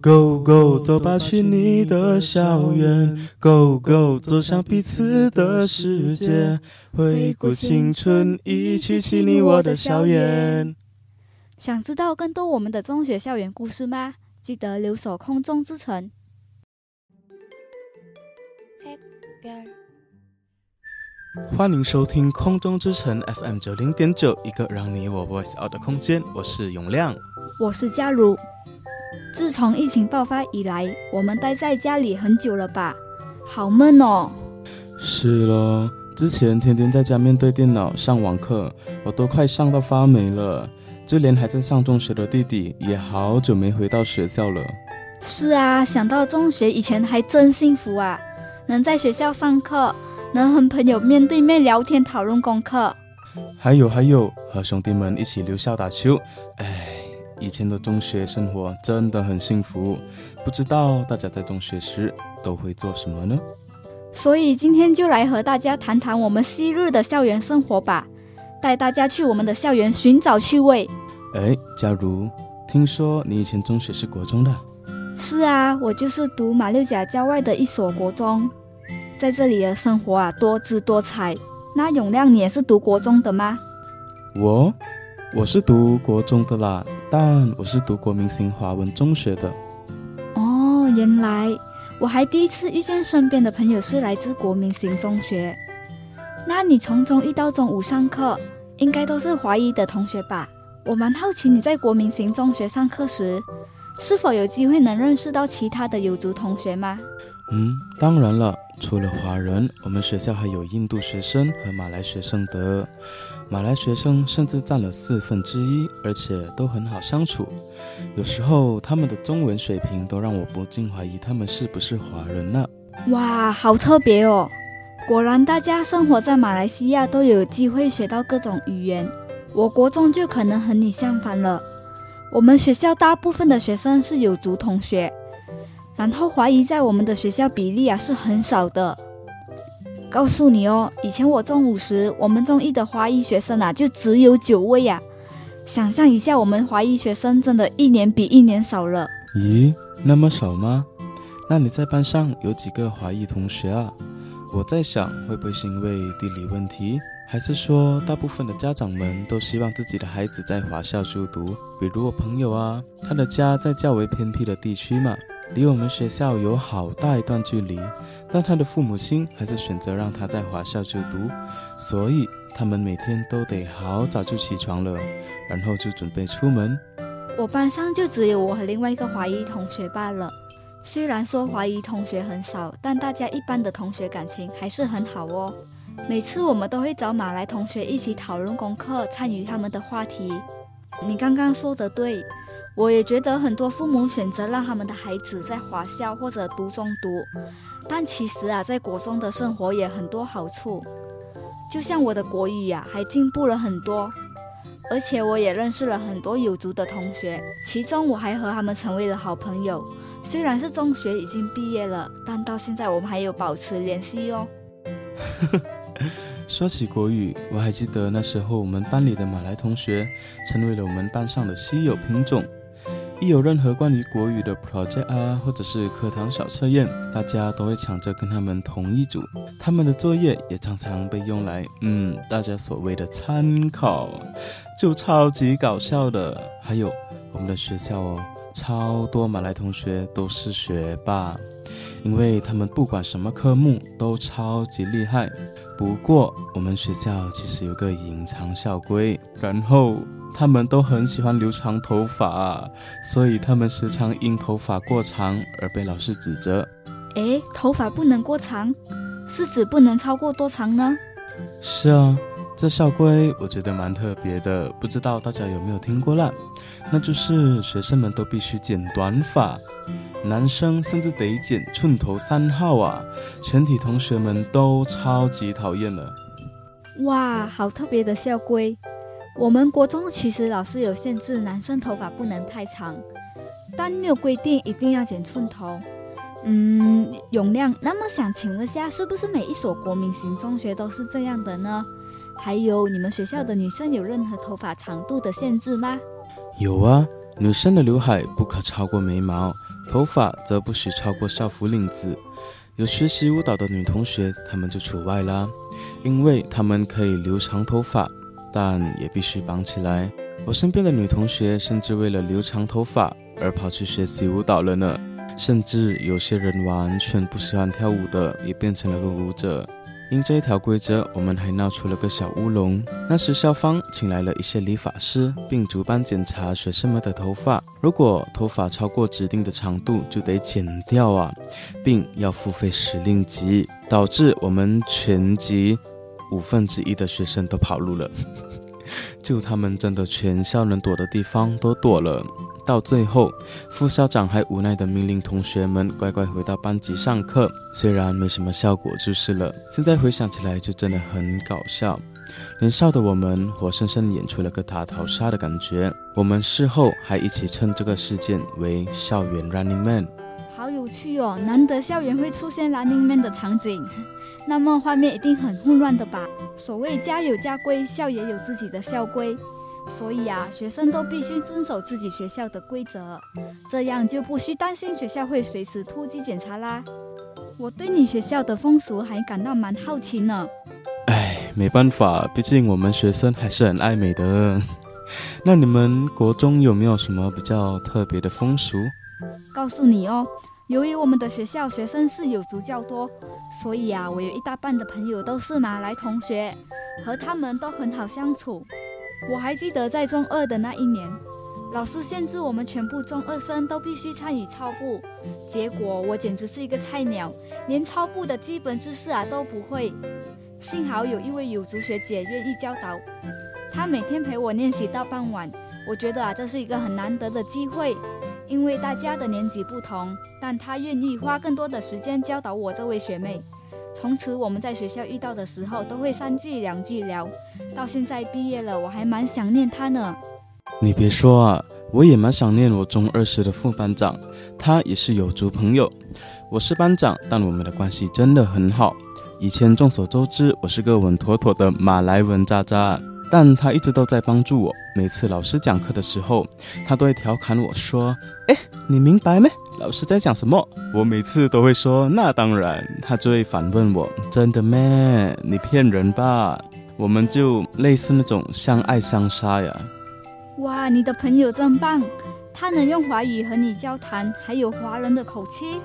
Go Go，走吧，去你的校园。Go Go，走向彼此的世界。回顾青春，一起去你我的校园。想知道更多我们的中学校园故事吗？记得留守空中之城。欢迎收听空中之城 FM 九零点九，一个让你我 voice out 的空间。我是永亮，我是佳如。自从疫情爆发以来，我们待在家里很久了吧？好闷哦。是咯，之前天天在家面对电脑上网课，我都快上到发霉了。就连还在上中学的弟弟，也好久没回到学校了。是啊，想到中学以前还真幸福啊，能在学校上课，能和朋友面对面聊天讨论功课，还有还有和兄弟们一起留校打球。哎。以前的中学生活真的很幸福，不知道大家在中学时都会做什么呢？所以今天就来和大家谈谈我们昔日的校园生活吧，带大家去我们的校园寻找趣味。哎，假如听说你以前中学是国中的？是啊，我就是读马六甲郊外的一所国中，在这里的生活啊多姿多彩。那永亮，你也是读国中的吗？我。我是读国中的啦，但我是读国民型华文中学的。哦，原来我还第一次遇见身边的朋友是来自国民型中学。那你从中一到中午上课，应该都是华裔的同学吧？我蛮好奇你在国民型中学上课时，是否有机会能认识到其他的有族同学吗？嗯，当然了。除了华人，我们学校还有印度学生和马来学生的。马来学生甚至占了四分之一，而且都很好相处。有时候他们的中文水平都让我不禁怀疑他们是不是华人呢？哇，好特别哦！果然，大家生活在马来西亚都有机会学到各种语言。我国中就可能和你相反了。我们学校大部分的学生是有族同学。然后怀疑在我们的学校比例啊是很少的。告诉你哦，以前我中五时，我们中一的华裔学生啊就只有九位呀。想象一下，我们华裔学生真的一年比一年少了。咦，那么少吗？那你在班上有几个华裔同学啊？我在想，会不会是因为地理问题，还是说大部分的家长们都希望自己的孩子在华校就读？比如我朋友啊，他的家在较为偏僻的地区嘛。离我们学校有好大一段距离，但他的父母亲还是选择让他在华校就读，所以他们每天都得好早就起床了，然后就准备出门。我班上就只有我和另外一个华裔同学罢了。虽然说华裔同学很少，但大家一般的同学感情还是很好哦。每次我们都会找马来同学一起讨论功课，参与他们的话题。你刚刚说的对。我也觉得很多父母选择让他们的孩子在华校或者读中读，但其实啊，在国中的生活也很多好处。就像我的国语呀，还进步了很多，而且我也认识了很多有族的同学，其中我还和他们成为了好朋友。虽然是中学已经毕业了，但到现在我们还有保持联系哦。说起国语，我还记得那时候我们班里的马来同学成为了我们班上的稀有品种。一有任何关于国语的 project 啊，或者是课堂小测验，大家都会抢着跟他们同一组。他们的作业也常常被用来，嗯，大家所谓的参考，就超级搞笑的。还有我们的学校哦，超多马来同学都是学霸，因为他们不管什么科目都超级厉害。不过我们学校其实有个隐藏校规，然后。他们都很喜欢留长头发，所以他们时常因头发过长而被老师指责。诶，头发不能过长，是指不能超过多长呢？是啊，这校规我觉得蛮特别的，不知道大家有没有听过啦？那就是学生们都必须剪短发，男生甚至得剪寸头三号啊！全体同学们都超级讨厌了。哇，好特别的校规！我们国中其实老师有限制，男生头发不能太长，但没有规定一定要剪寸头。嗯，永亮，那么想请问下，是不是每一所国民型中学都是这样的呢？还有，你们学校的女生有任何头发长度的限制吗？有啊，女生的刘海不可超过眉毛，头发则不许超过校服领子。有学习舞蹈的女同学，她们就除外啦，因为她们可以留长头发，但也必须绑起来。我身边的女同学甚至为了留长头发而跑去学习舞蹈了呢，甚至有些人完全不喜欢跳舞的，也变成了个舞者。因这一条规则，我们还闹出了个小乌龙。那时校方请来了一些理发师，并逐班检查学生们的头发。如果头发超过指定的长度，就得剪掉啊，并要付费十令吉，导致我们全级五分之一的学生都跑路了。就他们真的全校能躲的地方都躲了。到最后，副校长还无奈地命令同学们乖乖回到班级上课。虽然没什么效果，就是了。现在回想起来，就真的很搞笑。年少的我们，活生生演出了个大逃杀的感觉。我们事后还一起称这个事件为“校园 Running Man”。好有趣哦！难得校园会出现 Running Man 的场景，那么画面一定很混乱的吧？所谓家有家规，校也有自己的校规。所以啊，学生都必须遵守自己学校的规则，这样就不需担心学校会随时突击检查啦。我对你学校的风俗还感到蛮好奇呢。唉，没办法，毕竟我们学生还是很爱美的。那你们国中有没有什么比较特别的风俗？告诉你哦，由于我们的学校学生是有族较多，所以啊，我有一大半的朋友都是马来同学，和他们都很好相处。我还记得在中二的那一年，老师限制我们全部中二生都必须参与操步，结果我简直是一个菜鸟，连操步的基本知识啊都不会。幸好有一位有族学姐愿意教导，她每天陪我练习到傍晚。我觉得啊这是一个很难得的机会，因为大家的年纪不同，但她愿意花更多的时间教导我这位学妹。从此我们在学校遇到的时候都会三句两句聊，到现在毕业了，我还蛮想念他呢。你别说啊，我也蛮想念我中二时的副班长，他也是有族朋友。我是班长，但我们的关系真的很好。以前众所周知，我是个稳妥妥的马来文渣渣，但他一直都在帮助我。每次老师讲课的时候，他都会调侃我说：“哎，你明白没？”老师在讲什么？我每次都会说那当然，他就会反问我：真的咩？你骗人吧？我们就类似那种相爱相杀呀。哇，你的朋友真棒，他能用华语和你交谈，还有华人的口气。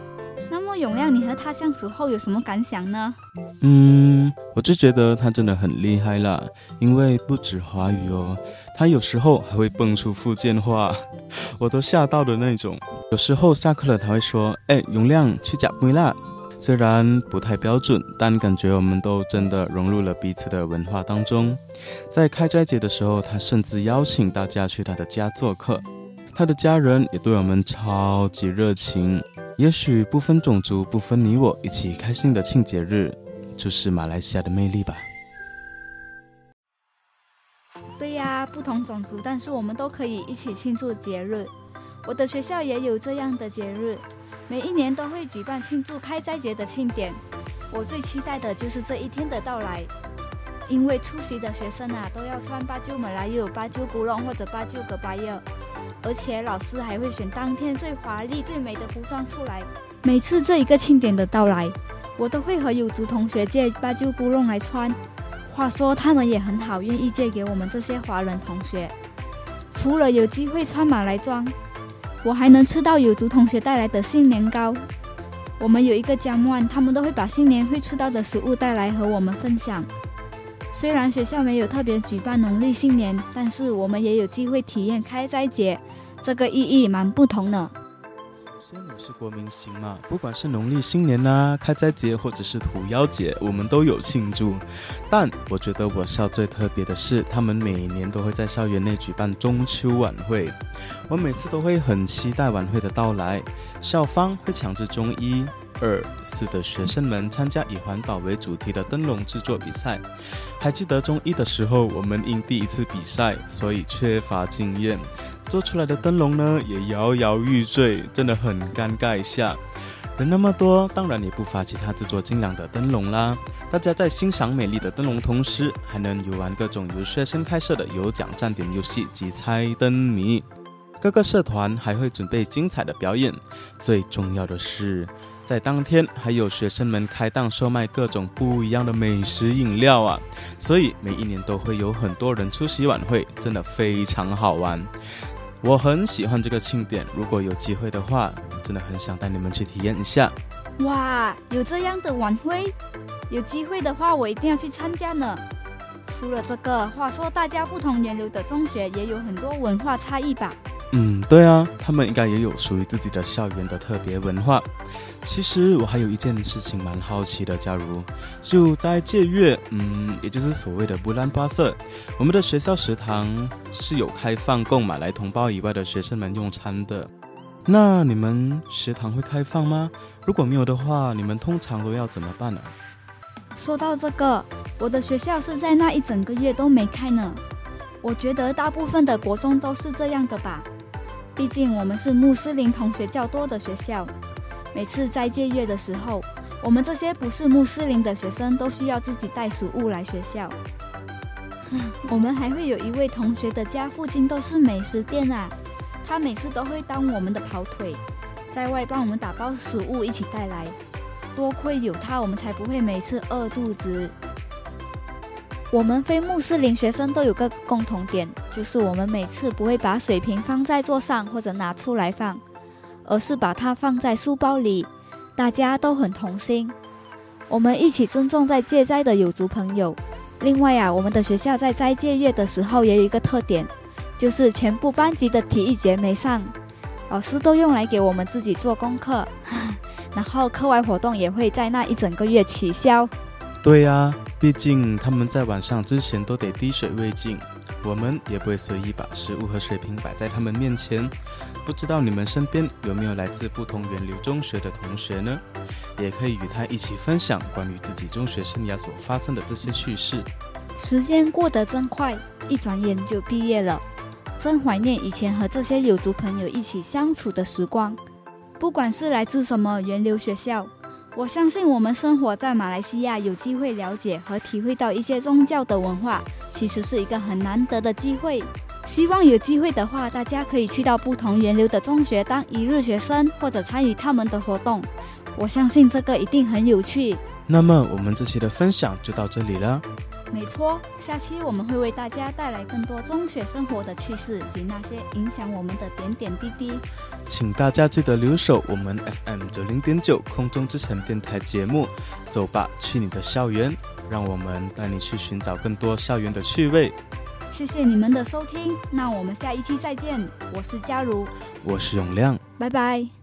那么永亮，你和他相处后有什么感想呢？嗯，我就觉得他真的很厉害啦，因为不止华语哦，他有时候还会蹦出福建话，我都吓到的那种。有时候下课了，他会说：“哎，永亮去夹杯啦。”虽然不太标准，但感觉我们都真的融入了彼此的文化当中。在开斋节的时候，他甚至邀请大家去他的家做客，他的家人也对我们超级热情。也许不分种族，不分你我，一起开心的庆节日，就是马来西亚的魅力吧。对呀，不同种族，但是我们都可以一起庆祝节日。我的学校也有这样的节日，每一年都会举办庆祝开斋节的庆典。我最期待的就是这一天的到来，因为出席的学生啊，都要穿八九马来又八九古龙或者八九格巴耶。而且老师还会选当天最华丽、最美的服装出来。每次这一个庆典的到来，我都会和有族同学借八旧布弄来穿。话说他们也很好，愿意借给我们这些华人同学。除了有机会穿马来装，我还能吃到有族同学带来的新年糕。我们有一个江湾，他们都会把新年会吃到的食物带来和我们分享。虽然学校没有特别举办农历新年，但是我们也有机会体验开斋节。这个意义蛮不同呢。首先，我是国民星嘛，不管是农历新年呐、开斋节或者是土妖节，我们都有庆祝。但我觉得我校最特别的是，他们每年都会在校园内举办中秋晚会。我每次都会很期待晚会的到来。校方会强制中医、二、四的学生们参加以环保为主题的灯笼制作比赛。还记得中一的时候，我们因第一次比赛，所以缺乏经验。做出来的灯笼呢，也摇摇欲坠，真的很尴尬一下。人那么多，当然也不乏其他制作精良的灯笼啦。大家在欣赏美丽的灯笼同时，还能游玩各种由学生开设的有奖站点游戏及猜灯谜。各个社团还会准备精彩的表演，最重要的是，在当天还有学生们开档售卖各种不一样的美食饮料啊，所以每一年都会有很多人出席晚会，真的非常好玩。我很喜欢这个庆典，如果有机会的话，真的很想带你们去体验一下。哇，有这样的晚会，有机会的话我一定要去参加呢。除了这个，话说大家不同源流的中学也有很多文化差异吧？嗯，对啊，他们应该也有属于自己的校园的特别文化。其实我还有一件事情蛮好奇的，假如就在借月，嗯，也就是所谓的布兰巴瑟，我们的学校食堂是有开放供马来同胞以外的学生们用餐的。那你们食堂会开放吗？如果没有的话，你们通常都要怎么办呢？说到这个，我的学校是在那一整个月都没开呢。我觉得大部分的国中都是这样的吧。毕竟我们是穆斯林同学较多的学校，每次在借月的时候，我们这些不是穆斯林的学生都需要自己带食物来学校。我们还会有一位同学的家附近都是美食店啊，他每次都会当我们的跑腿，在外帮我们打包食物一起带来。多亏有他，我们才不会每次饿肚子。我们非穆斯林学生都有个共同点，就是我们每次不会把水瓶放在桌上或者拿出来放，而是把它放在书包里。大家都很同心，我们一起尊重在戒斋的有族朋友。另外啊，我们的学校在斋戒月的时候也有一个特点，就是全部班级的体育节没上，老师都用来给我们自己做功课，然后课外活动也会在那一整个月取消。对呀。毕竟他们在晚上之前都得滴水未进，我们也不会随意把食物和水瓶摆在他们面前。不知道你们身边有没有来自不同源流中学的同学呢？也可以与他一起分享关于自己中学生涯所发生的这些趣事。时间过得真快，一转眼就毕业了，真怀念以前和这些有族朋友一起相处的时光。不管是来自什么源流学校。我相信我们生活在马来西亚，有机会了解和体会到一些宗教的文化，其实是一个很难得的机会。希望有机会的话，大家可以去到不同源流的中学当一日学生，或者参与他们的活动。我相信这个一定很有趣。那么，我们这期的分享就到这里了。没错，下期我们会为大家带来更多中学生活的趣事及那些影响我们的点点滴滴。请大家记得留守我们 FM 九零点九空中之城电台节目，走吧，去你的校园，让我们带你去寻找更多校园的趣味。谢谢你们的收听，那我们下一期再见。我是嘉如，我是永亮，拜拜。